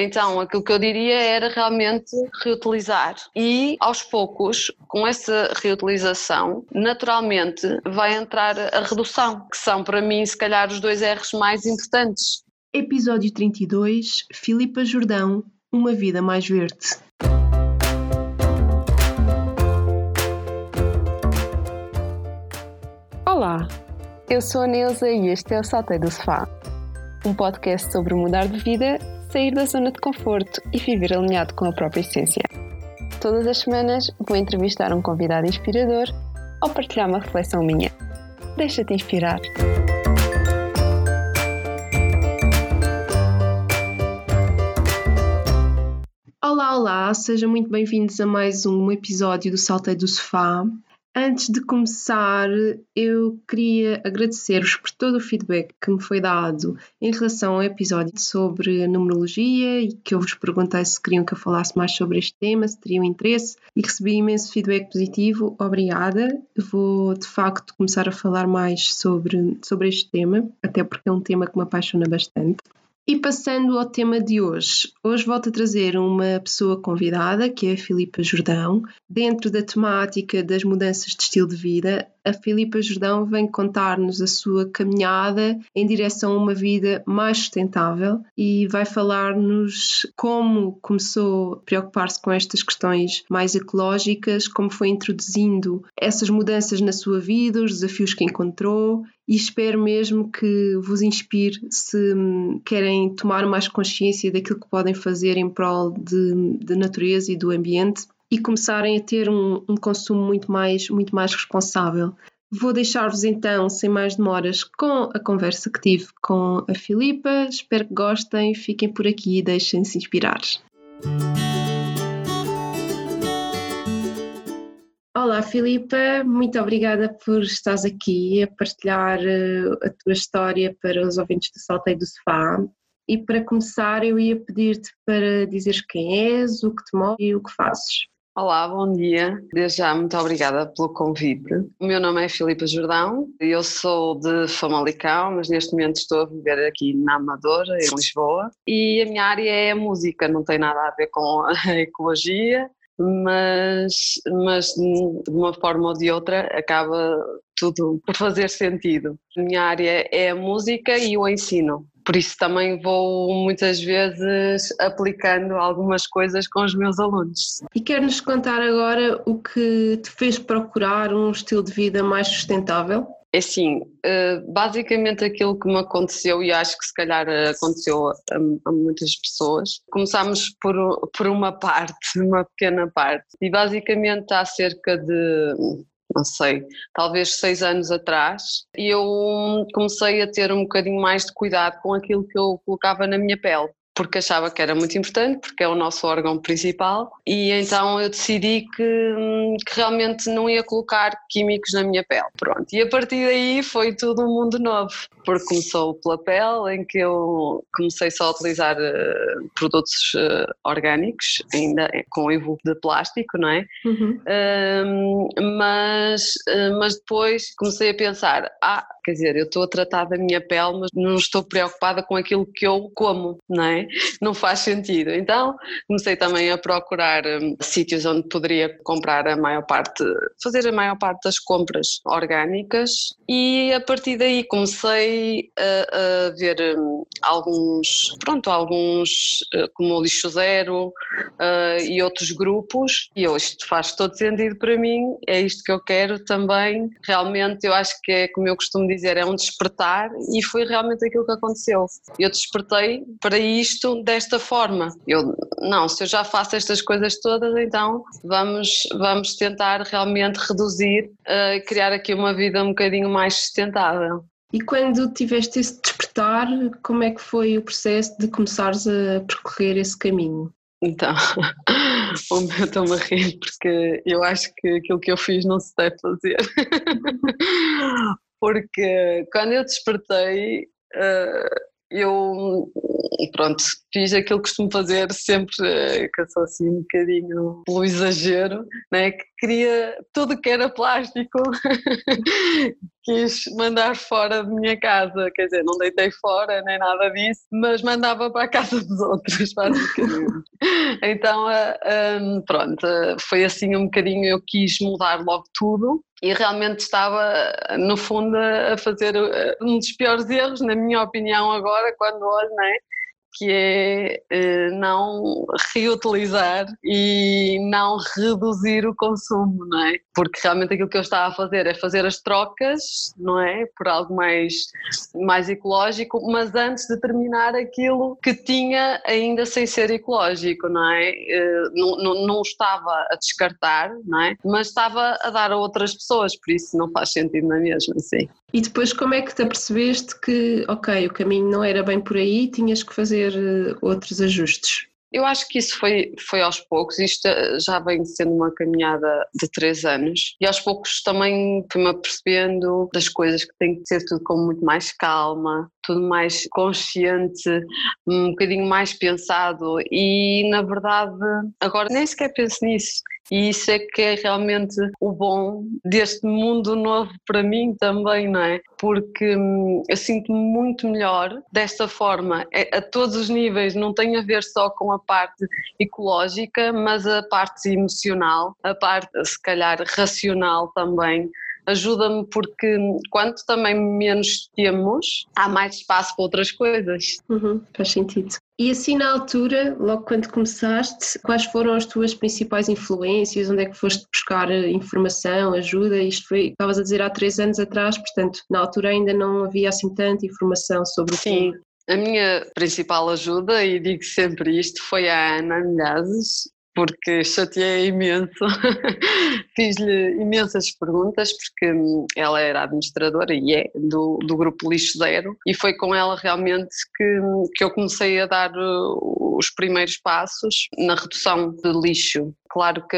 Então, aquilo que eu diria era realmente reutilizar e, aos poucos, com essa reutilização, naturalmente vai entrar a redução, que são para mim, se calhar, os dois R's mais importantes. Episódio 32 Filipa Jordão Uma Vida Mais Verde. Olá, eu sou a Neuza e este é o Saltei do Sofá, um podcast sobre mudar de vida, sair da zona de conforto e viver alinhado com a própria essência. Todas as semanas vou entrevistar um convidado inspirador ou partilhar uma reflexão minha. Deixa-te inspirar. Olá, olá, sejam muito bem-vindos a mais um episódio do Saltei do Sofá. Antes de começar, eu queria agradecer-vos por todo o feedback que me foi dado em relação ao episódio sobre numerologia e que eu vos perguntei se queriam que eu falasse mais sobre este tema, se teriam interesse e recebi imenso feedback positivo. Obrigada. Vou de facto começar a falar mais sobre, sobre este tema, até porque é um tema que me apaixona bastante. E passando ao tema de hoje, hoje volto a trazer uma pessoa convidada, que é a Filipa Jordão. Dentro da temática das mudanças de estilo de vida, a Filipa Jordão vem contar-nos a sua caminhada em direção a uma vida mais sustentável e vai falar-nos como começou a preocupar-se com estas questões mais ecológicas, como foi introduzindo essas mudanças na sua vida, os desafios que encontrou e espero mesmo que vos inspire se hum, querem tomar mais consciência daquilo que podem fazer em prol de, natureza e do ambiente e começarem a ter um, um consumo muito mais, muito mais responsável. Vou deixar-vos então, sem mais demoras, com a conversa que tive com a Filipa. Espero que gostem, fiquem por aqui e deixem-se inspirar. Olá, Filipa, muito obrigada por estares aqui a partilhar eh, a tua história para os ouvintes do Salteio do Sofá. E para começar, eu ia pedir-te para dizeres quem és, o que te move e o que fazes. Olá, bom dia. Desde já, muito obrigada pelo convite. O meu nome é Filipa Jordão, eu sou de Famalicão, mas neste momento estou a viver aqui na Amadora, em Lisboa, e a minha área é a música, não tem nada a ver com a ecologia, mas, mas de uma forma ou de outra acaba tudo por fazer sentido. A minha área é a música e o ensino por isso também vou muitas vezes aplicando algumas coisas com os meus alunos. E quer-nos contar agora o que te fez procurar um estilo de vida mais sustentável? É assim, eh, basicamente aquilo que me aconteceu, e acho que se calhar aconteceu a, muitas pessoas, começámos por, por uma parte, uma pequena parte, e basicamente há cerca de não sei, talvez seis anos atrás, e eu comecei a ter um bocadinho mais de cuidado com aquilo que eu colocava na minha pele porque achava que era muito importante, porque é o nosso órgão principal, e então eu decidi que, que, realmente não ia colocar químicos na minha pele. Pronto, e a partir daí foi tudo um mundo novo, porque começou pela pele, em que eu comecei só a utilizar uh, produtos uh, orgânicos, ainda com envolto de plástico, não é? Uhum. Uh, mas, eh, mas depois comecei a pensar, ah, quer dizer, eu estou a tratar da minha pele, mas não estou preocupada com aquilo que eu como, não é? Não faz sentido. Então comecei também a procurar um, sítios onde poderia comprar a maior parte, fazer a maior parte das compras orgânicas e a partir daí comecei a, a ver um, alguns, pronto, alguns uh, como o Lixo Zero uh, e outros grupos e hoje isto faz todo sentido para mim, é isto que eu quero também. Realmente eu acho que é como eu costumo dizer, é um despertar e foi realmente aquilo que aconteceu. Eu despertei para isto desta forma. Eu, não, se eu já faço estas coisas todas, então vamos, vamos tentar realmente reduzir uh, criar aqui uma vida um bocadinho mais sustentável. E quando tiveste esse despertar, como é que foi o processo de começares a percorrer esse caminho? Então, o meu estou-me a rir porque eu acho que aquilo que eu fiz não se deve fazer. Porque quando eu despertei, uh, eu pronto, fiz aquilo que costumo fazer sempre, eh, que eu sou assim um bocadinho pelo exagero, né? que queria tudo que era plástico, quis mandar fora de minha casa, quer dizer, não deitei fora nem nada disso, mas mandava para a casa dos outros, basicamente. então, eh, eh, pronto, foi assim um bocadinho, eu quis mudar logo tudo e realmente estava, no fundo, a fazer um dos piores erros, na minha opinião, agora, quando olho, não é? Que é eh, não reutilizar e não reduzir o consumo, não é? Porque realmente aquilo que eu estava a fazer é fazer as trocas, não é? Por algo mais, mais ecológico, mas antes de terminar aquilo que tinha ainda sem ser ecológico, não é? Eh, não, não, não estava a descartar, não é? Mas estava a dar a outras pessoas, por isso não faz sentido na mesma, sim. E depois como é que te apercebeste que, ok, o caminho não era bem por aí, tinhas que fazer eh, outros ajustes? Eu acho que isso foi, foi aos poucos, isto eh, já vem sendo uma caminhada de três anos e aos poucos também fui-me apercebendo das coisas que tem que ser tudo com muito mais calma, tudo mais consciente, um bocadinho mais pensado e na verdade agora nem sequer penso nisso. E isso é que é realmente o bom deste mundo novo para mim também, não é? Porque hum, eu sinto-me muito melhor desta forma, é, a todos os níveis, não tem a ver só com a parte ecológica, mas a parte emocional, a parte, se calhar, racional também ajuda-me porque quanto também menos temos, há mais espaço para outras coisas. Uhum, faz sentido. E assim na altura, logo quando começaste, quais foram as tuas principais influências? Onde é que foste buscar informação, ajuda? Isto foi, estavas a dizer há três anos atrás, portanto, na altura ainda não havia assim tanta informação sobre o Sim. A minha principal ajuda, e digo sempre isto, foi a Ana Milhazes, porque chateei imenso, fiz-lhe imensas perguntas, porque hum, ela era administradora e é do, do grupo Lixo Zero, e foi com ela realmente que, que eu comecei a dar uh, os primeiros passos na redução de lixo. Claro que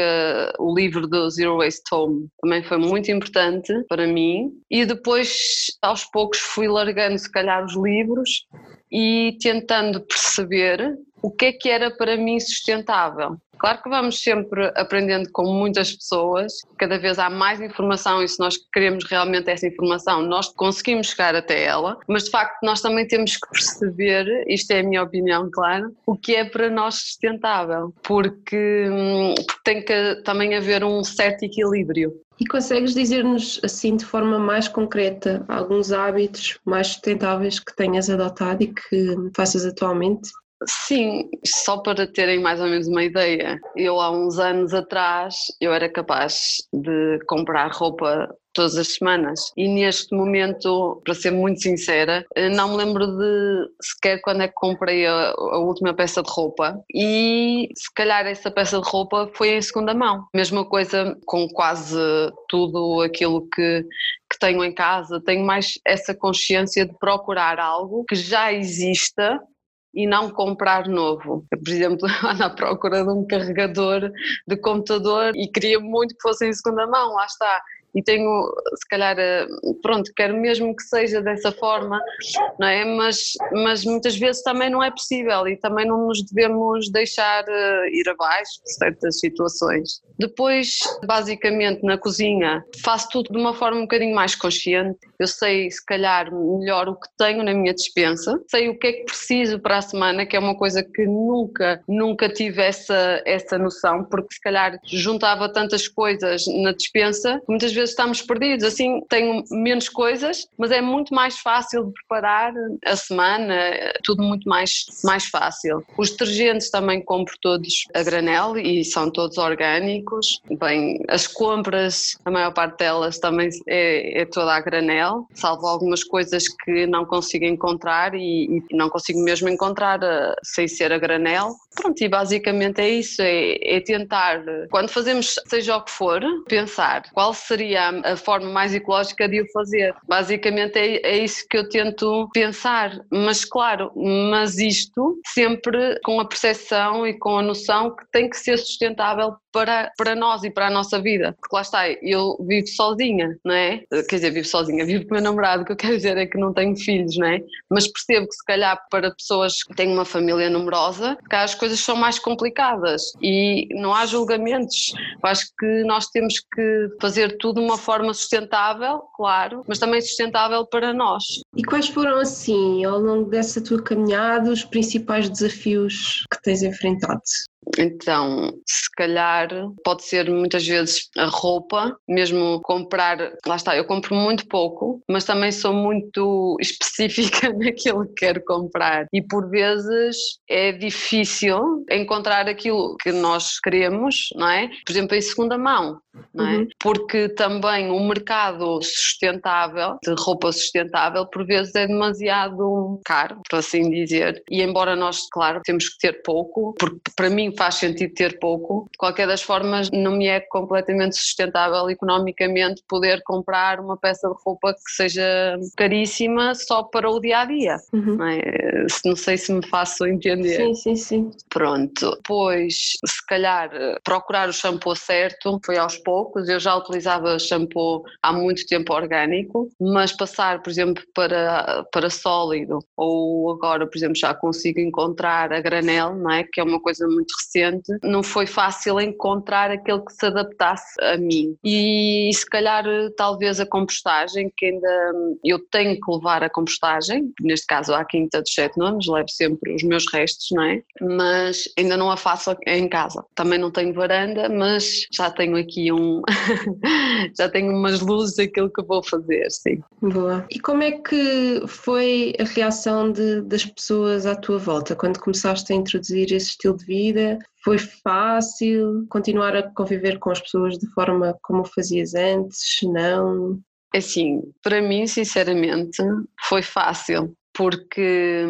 o livro do Zero Waste Home também foi muito importante para mim, e depois aos poucos fui largando, se calhar, os livros e tentando perceber o que é que era para mim sustentável. Claro que vamos sempre aprendendo com muitas pessoas, cada vez há mais informação e se nós queremos realmente essa informação, nós conseguimos chegar até ela, mas de facto nós também temos que perceber, isto é a minha opinião, claro, o que é para nós sustentável, porque, hum, porque tem que também haver um certo equilíbrio. E consegues dizer-nos assim de forma mais concreta alguns hábitos mais sustentáveis que tenhas adotado e que faças atualmente? Sim, só para terem mais ou menos uma ideia, eu há uns anos atrás eu era capaz de comprar roupa todas as semanas. E neste momento, para ser muito sincera, não me lembro de sequer quando é que comprei a, a, última peça de roupa. E se calhar essa peça de roupa foi em segunda mão. Mesma coisa com quase tudo aquilo que, que tenho em casa, tenho mais essa consciência de procurar algo que já exista e não comprar novo. Por exemplo, à procura de um carregador de computador e queria muito que fosse em segunda mão, lá está e tenho, se calhar, eh, pronto, quero mesmo que seja dessa forma, não é? Mas, mas muitas vezes também não é possível e também não nos devemos deixar eh, ir abaixo de certas situações. Depois, basicamente, na cozinha, faço tudo de uma forma um bocadinho mais consciente. Eu sei, se calhar, melhor o que tenho na minha dispensa, sei o que é que preciso para a semana, que é uma coisa que nunca, nunca tive essa, essa noção, porque se calhar juntava tantas coisas na dispensa muitas vezes vezes estamos perdidos. Assim, tenho menos coisas, mas é muito mais fácil de preparar a semana, tudo muito mais, mais fácil. Os detergentes também compro todos a granel e são todos orgânicos. Bem, as compras, a maior parte delas também é, é toda a granel, salvo algumas coisas que não consigo encontrar e, e não consigo mesmo encontrar uh, sem ser a granel. Pronto, e basicamente é isso, é, é, tentar, quando fazemos seja o que for, pensar qual seria a, a forma mais ecológica de o fazer. Basicamente é, é, isso que eu tento pensar, mas claro, mas isto sempre com a percepção e com a noção que tem que ser sustentável para, para nós e para a nossa vida. Porque lá está, eu vivo sozinha, não é? Quer dizer, vivo sozinha, vivo com o meu namorado, o que eu quero dizer é que não tenho filhos, não é? Mas percebo que se calhar para pessoas que têm uma família numerosa, cá as coisas são mais complicadas e não há julgamentos. Eu acho que nós temos que fazer tudo uma forma sustentável, claro, mas também sustentável para nós. E quais foram, assim, ao longo dessa tua caminhada, os principais desafios que tens enfrentado? Então, se calhar pode ser muitas vezes a roupa, mesmo comprar, lá está, eu compro muito pouco, mas também sou muito específica naquilo que quero comprar e por vezes é difícil encontrar aquilo que nós queremos, não é? Por exemplo, em segunda mão, é? Uhum. Porque também o mercado sustentável, de roupa sustentável, por vezes é demasiado caro, por assim dizer. E embora nós, claro, temos que ter pouco, porque para mim faz sentido ter pouco. De qualquer das formas, não me é completamente sustentável economicamente poder comprar uma peça de roupa que seja caríssima só para o dia a dia. Uhum. Não, é? não, sei se me faço entender. Sim, sim, sim. Pronto. Depois, se calhar, procurar o shampoo certo foi aos poucos. Eu já utilizava shampoo há muito tempo orgânico, mas passar, por exemplo, para, para sólido ou agora, por exemplo, já consigo encontrar a granel, não é? que é uma coisa muito recente, não foi fácil encontrar aquele que se adaptasse a mim. E se calhar talvez a compostagem, que ainda eu tenho que levar a compostagem, neste caso à Quinta dos Sete Nomes, levo sempre os meus restos, não é? Mas ainda não a faço em casa. Também não tenho varanda, mas já tenho aqui um. já tenho umas luzes daquilo que vou fazer, sim. Boa. E como é que foi a reação de, das pessoas à tua volta quando começaste a introduzir esse estilo de vida? Foi fácil continuar a conviver com as pessoas de forma como fazias antes? Não? Assim, para mim, sinceramente, foi fácil, porque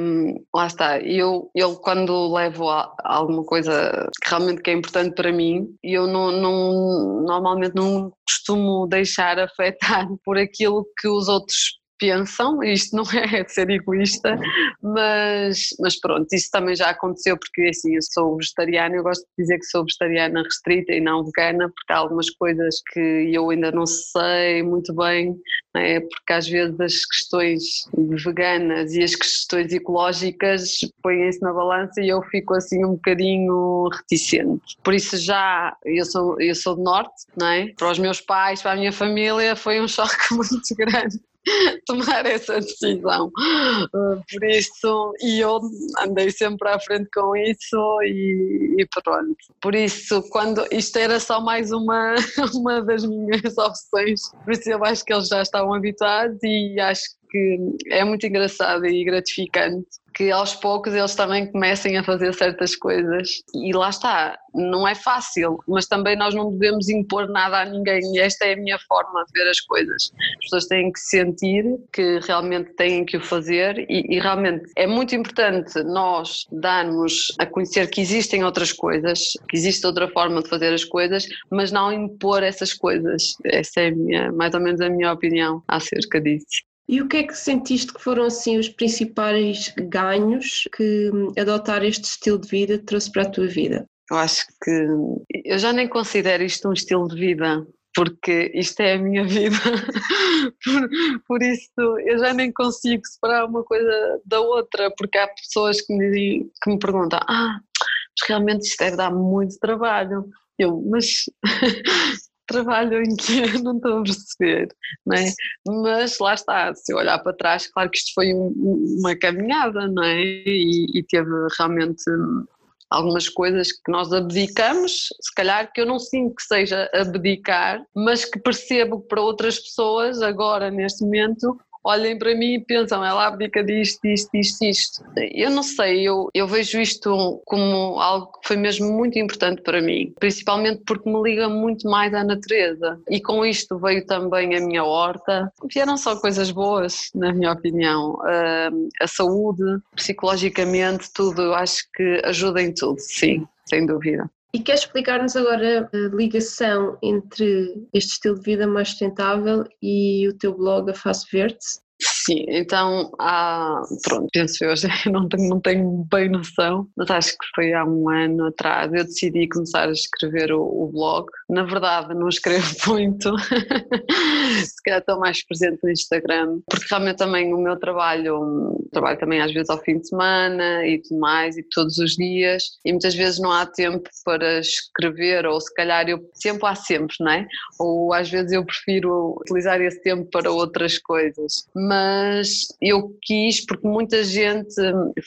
lá está, eu, eu quando levo a alguma coisa que realmente que é importante para mim, eu não, não normalmente não costumo deixar afetar por aquilo que os outros pensam, isto não é ser egoísta, mas, mas pronto, isso também já aconteceu porque assim, eu sou vegetariana, eu gosto de dizer que sou vegetariana restrita e não vegana, porque há algumas coisas que eu ainda não sei muito bem, é? porque às vezes as questões veganas e as questões ecológicas põem-se na balança e eu fico assim um bocadinho reticente. Por isso já, eu sou, eu sou do Norte, não é? para os meus pais, para a minha família foi um choque muito grande tomar essa decisão. Uh, por isso, e eu andei sempre à frente com isso e, e, pronto. Por isso, quando isto era só mais uma, uma das minhas opções, por isso eu acho que eles já estavam habituados e acho que é muito engraçado e gratificante que aos poucos eles também comecem a fazer certas coisas. E lá está, não é fácil, mas também nós não devemos impor nada a ninguém esta é a minha forma de ver as coisas. As pessoas têm que sentir que realmente têm que o fazer e, e realmente é muito importante nós darmos a conhecer que existem outras coisas, que existe outra forma de fazer as coisas, mas não impor essas coisas. Essa é minha, mais ou menos a minha opinião acerca disso. E o que é que sentiste que foram assim os principais ganhos que adotar este estilo de vida trouxe para a tua vida? Eu acho que eu já nem considero isto um estilo de vida, porque isto é a minha vida. por, por, isso eu já nem consigo separar uma coisa da outra, porque há pessoas que me, que me perguntam: ah, mas realmente isto deve dar muito trabalho. Eu, mas trabalho em que eu não estou a perceber, não é? Mas lá está, se eu olhar para trás, claro que isto foi um, uma caminhada, não é? E, e, teve realmente algumas coisas que nós abdicamos, se calhar que eu não sinto que seja abdicar, mas que percebo que para outras pessoas agora, neste momento, olhem para mim e pensam, ela abdica disto, disto, disto, isto. Eu não sei, eu, eu vejo isto como algo que foi mesmo muito importante para mim, principalmente porque me liga muito mais à natureza. E com isto veio também a minha horta. Vieram só coisas boas, na minha opinião. a saúde, psicologicamente, tudo, acho que ajuda em tudo, sim, sem dúvida. E queres explicar-nos agora a ligação entre este estilo de vida mais sustentável e o teu blog A Face Verde? Sim, então há, pronto, penso eu, não tenho, não tenho bem noção, mas acho que foi há um ano atrás eu decidi começar a escrever o, o blog. Na verdade, não escrevo muito, se calhar estou mais presente no Instagram, porque realmente também o meu trabalho, trabalho também às vezes ao fim de semana e tudo mais, e todos os dias, e muitas vezes não há tempo para escrever, ou se calhar eu, tempo há sempre, não é? Ou às vezes eu prefiro utilizar esse tempo para outras coisas mas eu quis, porque muita gente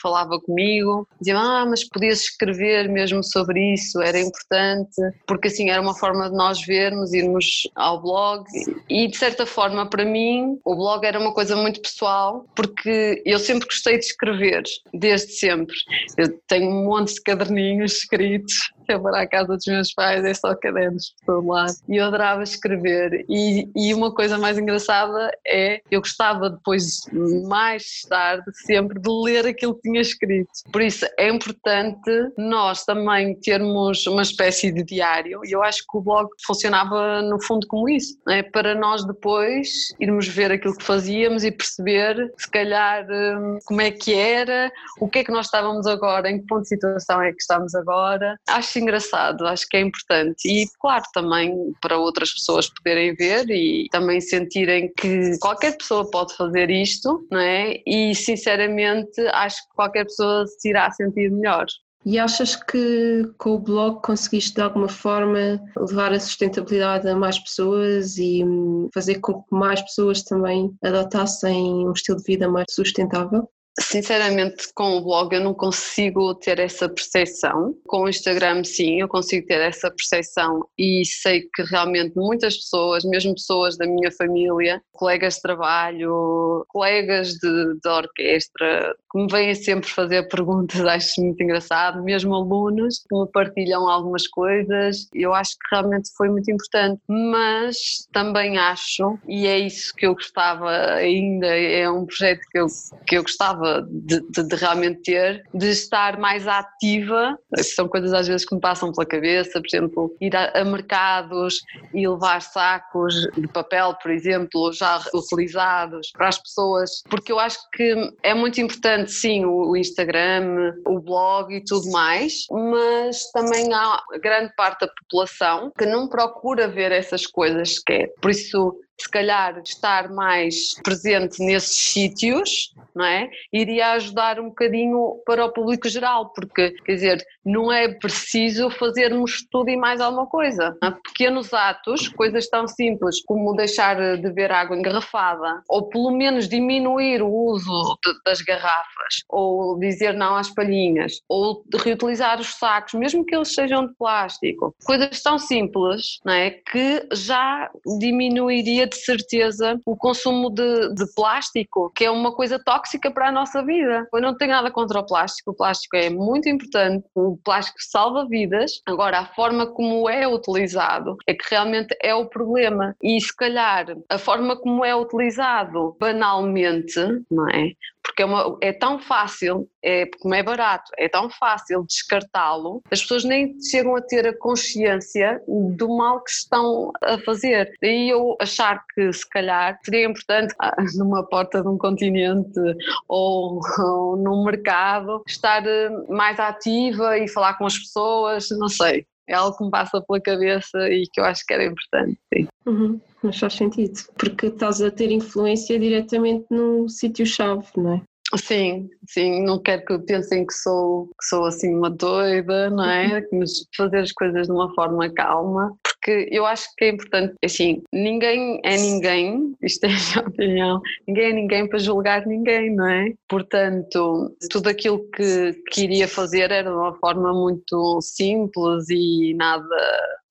falava comigo, dizia, ah, mas podias escrever mesmo sobre isso, era importante, porque assim era uma forma de nós vermos, irmos ao blog, e de certa forma para mim o blog era uma coisa muito pessoal, porque eu sempre gostei de escrever, desde sempre. Eu tenho um monte de caderninhos escritos, eu vou à casa dos meus pais, é só cadernos por todo lado, e eu adorava escrever, e, e uma coisa mais engraçada é, eu gostava depois, mais tarde, sempre de ler aquilo que tinha escrito. Por isso é importante nós também termos uma espécie de diário, e eu acho que o blog funcionava no fundo como isso, é? para nós depois irmos ver aquilo que fazíamos e perceber, se calhar, hum, como é que era, o que é que nós estávamos agora, em que ponto de situação é que estamos agora. Acho engraçado, acho que é importante. E, claro, também para outras pessoas poderem ver e também sentirem que qualquer pessoa pode fazer isto, não é? E sinceramente acho que qualquer pessoa se irá sentir melhor. E achas que com o blog conseguiste de alguma forma levar a sustentabilidade a mais pessoas e fazer com que mais pessoas também adotassem um estilo de vida mais sustentável? Sinceramente, com o blog eu não consigo ter essa percepção. Com o Instagram, sim, eu consigo ter essa percepção e sei que realmente muitas pessoas, mesmo pessoas da minha família, colegas de trabalho, colegas de, de orquestra, me vêm sempre fazer perguntas, acho muito engraçado, mesmo alunos que me partilham algumas coisas. Eu acho que realmente foi muito importante, mas também acho, e é isso que eu gostava ainda, é um projeto que eu, que eu gostava gostava de, de, de, realmente ter, de estar mais ativa. São coisas às vezes que me passam pela cabeça, por exemplo, ir a, a mercados e levar sacos de papel, por exemplo, já utilizados para as pessoas, porque eu acho que é muito importante, sim, o, Instagram, o blog e tudo mais, mas também há grande parte da população que não procura ver essas coisas sequer. Por isso, se calhar estar mais presente nesses sítios, não é? Iria ajudar um bocadinho para o público geral, porque, quer dizer, não é preciso fazermos tudo e mais alguma coisa. Pequenos atos, coisas tão simples como deixar de beber água engarrafada, ou pelo menos diminuir o uso de, das garrafas, ou dizer não às palhinhas, ou reutilizar os sacos, mesmo que eles sejam de plástico. Coisas tão simples, não é? Que já diminuiria de certeza o consumo de, de plástico, que é uma coisa tóxica para a nossa vida. Eu não tenho nada contra o plástico, o plástico é muito importante, o plástico salva vidas, agora a forma como é utilizado é que realmente é o problema. E se calhar a forma como é utilizado banalmente, não é? Porque é, uma, é tão fácil, é, como é barato, é tão fácil descartá-lo, as pessoas nem chegam a ter a consciência do mal que estão a fazer. Daí eu achar que se calhar seria importante ah, numa porta de um continente ou, ou num mercado estar eh, mais ativa e falar com as pessoas, não sei. É algo que me passa pela cabeça e que eu acho que era importante. Sim. Uhum mas faz sentido, porque estás a ter influência diretamente no sítio-chave, não é? Sim, sim, não quero que pensem que sou, que sou assim uma doida, não é? Mas fazer as coisas de uma forma calma, porque eu acho que é importante, assim, ninguém é ninguém, isto é a minha opinião, ninguém é ninguém para julgar ninguém, não é? Portanto, tudo aquilo que, que iria fazer era de uma forma muito simples e nada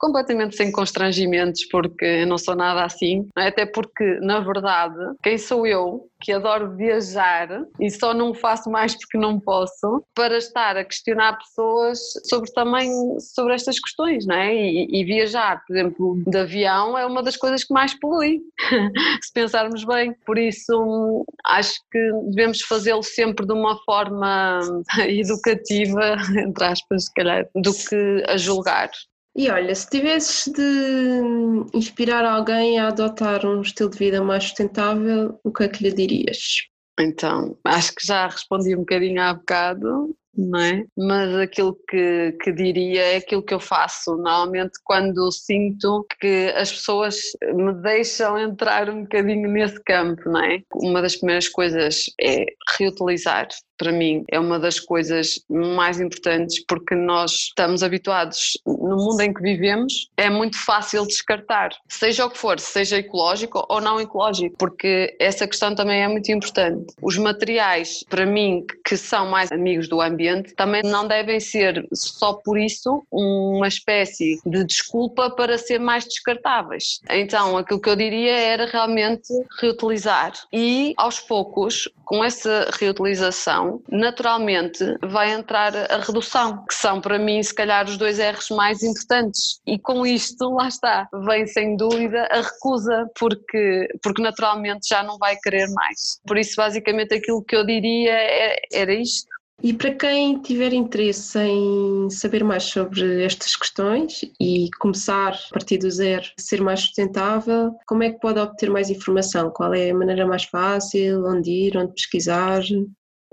completamente sem constrangimentos, porque eu não sou nada assim, é? até porque, na verdade, quem sou eu que adoro viajar e só não faço mais porque não posso, para estar a questionar pessoas sobre também sobre estas questões, não é? E, e viajar, por exemplo, de avião é uma das coisas que mais polui, se pensarmos bem. Por isso, acho que devemos fazê-lo sempre de uma forma educativa, entre aspas, se calhar, do que a julgar. E olha, se tivesses de inspirar alguém a adotar um estilo de vida mais sustentável, o que é que lhe dirias? Então, acho que já respondi um bocadinho há bocado, não é? Mas aquilo que, que diria é aquilo que eu faço normalmente quando sinto que as pessoas me deixam entrar um bocadinho nesse campo, não é? Uma das primeiras coisas é reutilizar para mim é uma das coisas mais importantes porque nós estamos habituados no mundo em que vivemos é muito fácil descartar seja o que for seja ecológico ou não ecológico porque essa questão também é muito importante. Os materiais para mim que são mais amigos do ambiente também não devem ser só por isso uma espécie de desculpa para ser mais descartáveis. Então aquilo que eu diria era realmente reutilizar e aos poucos com essa reutilização naturalmente vai entrar a redução, que são para mim, se calhar, os dois R's mais importantes. E com isto, lá está, vem sem dúvida a recusa, porque, porque naturalmente já não vai querer mais. Por isso, basicamente, aquilo que eu diria é, era isto. E para quem tiver interesse em saber mais sobre estas questões e começar a partir do zero a ser mais sustentável, como é que pode obter mais informação? Qual é a maneira mais fácil? Onde ir? Onde pesquisar?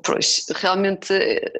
Pois, realmente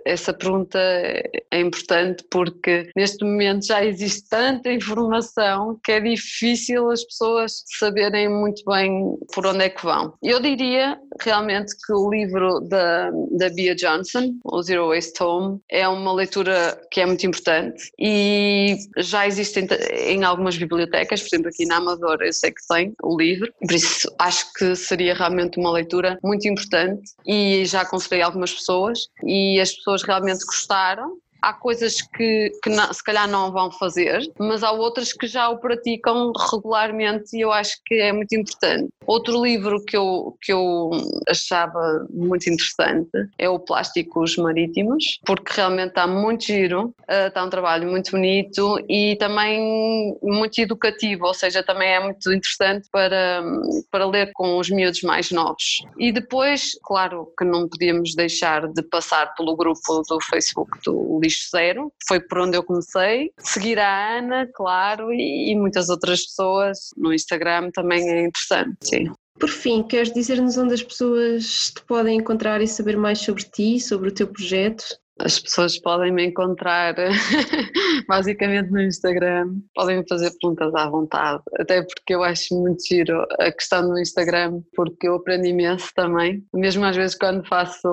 essa pergunta é importante porque neste momento já existe tanta informação que é difícil as pessoas saberem muito bem por onde é que vão. Eu diria realmente que o livro da, da Bia Johnson, o Zero Waste Home, é uma leitura que é muito importante e já existe em, algumas bibliotecas, por exemplo aqui na Amadora eu sei que tem o livro, por isso acho que seria realmente uma leitura muito importante e já aconselhei algumas pessoas e as pessoas realmente gostaram há coisas que, que não, se calhar não vão fazer, mas há outras que já o praticam regularmente e eu acho que é muito importante. Outro livro que eu, que eu achava muito interessante é o Plásticos Marítimos, porque realmente está muito giro, eh, está um trabalho muito bonito e também muito educativo, ou seja, também é muito interessante para, para ler com os miúdos mais novos. E depois, claro que não podíamos deixar de passar pelo grupo do Facebook do Lixo Zero, foi por onde eu comecei. Seguir a Ana, claro, e, e muitas outras pessoas no Instagram também é interessante, sim. Por fim, queres dizer-nos onde as pessoas te podem encontrar e saber mais sobre ti, sobre o teu projeto? As pessoas podem me encontrar basicamente no Instagram, podem me fazer perguntas à vontade, até porque eu acho muito giro a questão do Instagram, porque eu aprendo imenso também, mesmo às vezes quando faço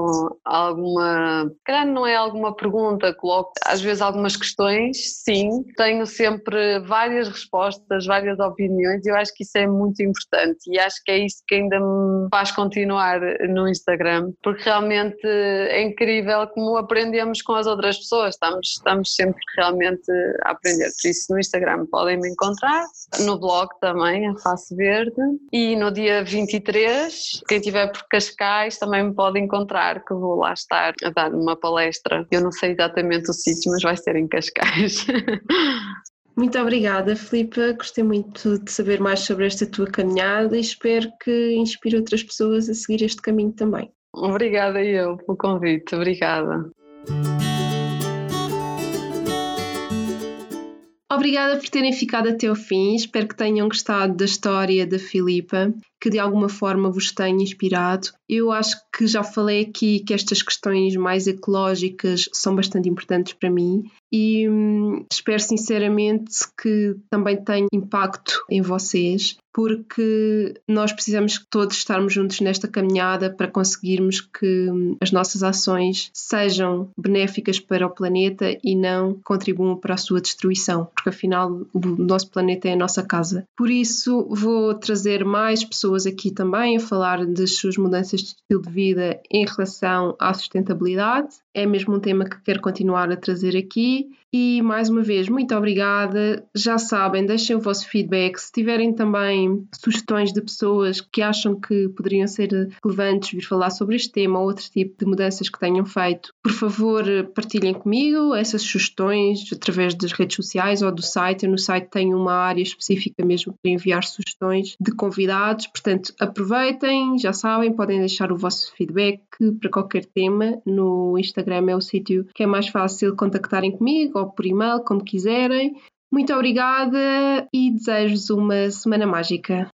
alguma, calhar não é alguma pergunta, coloco às vezes algumas questões, sim, tenho sempre várias respostas, várias opiniões e eu acho que isso é muito importante e acho que é isso que ainda me faz continuar no Instagram, porque realmente é incrível como aprendo aprendemos com as outras pessoas, estamos, estamos sempre realmente a aprender. Por isso, no Instagram podem me encontrar, no blog também, a Face Verde, e no dia 23, quem estiver por Cascais também me pode encontrar, que vou lá estar a dar uma palestra. Eu não sei exatamente o sítio, mas vai ser em Cascais. Muito obrigada, Filipa. Gostei muito de saber mais sobre esta tua caminhada e espero que inspire outras pessoas a seguir este caminho também. Obrigada eu pelo convite, obrigada. Obrigada por terem ficado até o fim. Espero que tenham gostado da história da Filipa, que de alguma forma vos tenha inspirado. Eu acho que já falei aqui que estas questões mais ecológicas são bastante importantes para mim e hum, espero sinceramente que também tenha impacto em vocês porque nós precisamos todos estarmos juntos nesta caminhada para conseguirmos que hum, as nossas ações sejam benéficas para o planeta e não contribuam para a sua destruição, porque afinal o nosso planeta é a nossa casa. Por isso, vou trazer mais pessoas aqui também a falar das suas mudanças de estilo de vida em relação à sustentabilidade é mesmo um tema que quero continuar a trazer aqui. E mais uma vez, muito obrigada. Já sabem, deixem o vosso feedback. Se tiverem também sugestões de pessoas que acham que poderiam ser relevantes vir falar sobre este tema ou outro tipo de mudanças que tenham feito, por favor, partilhem comigo essas sugestões através das redes sociais ou do site. Eu no site tenho uma área específica mesmo para enviar sugestões de convidados. Portanto, aproveitem, já sabem, podem deixar o vosso feedback para qualquer tema. No Instagram é o sítio que é mais fácil contactarem comigo ou por e-mail, como quiserem. Muito obrigada e desejo-vos uma semana mágica.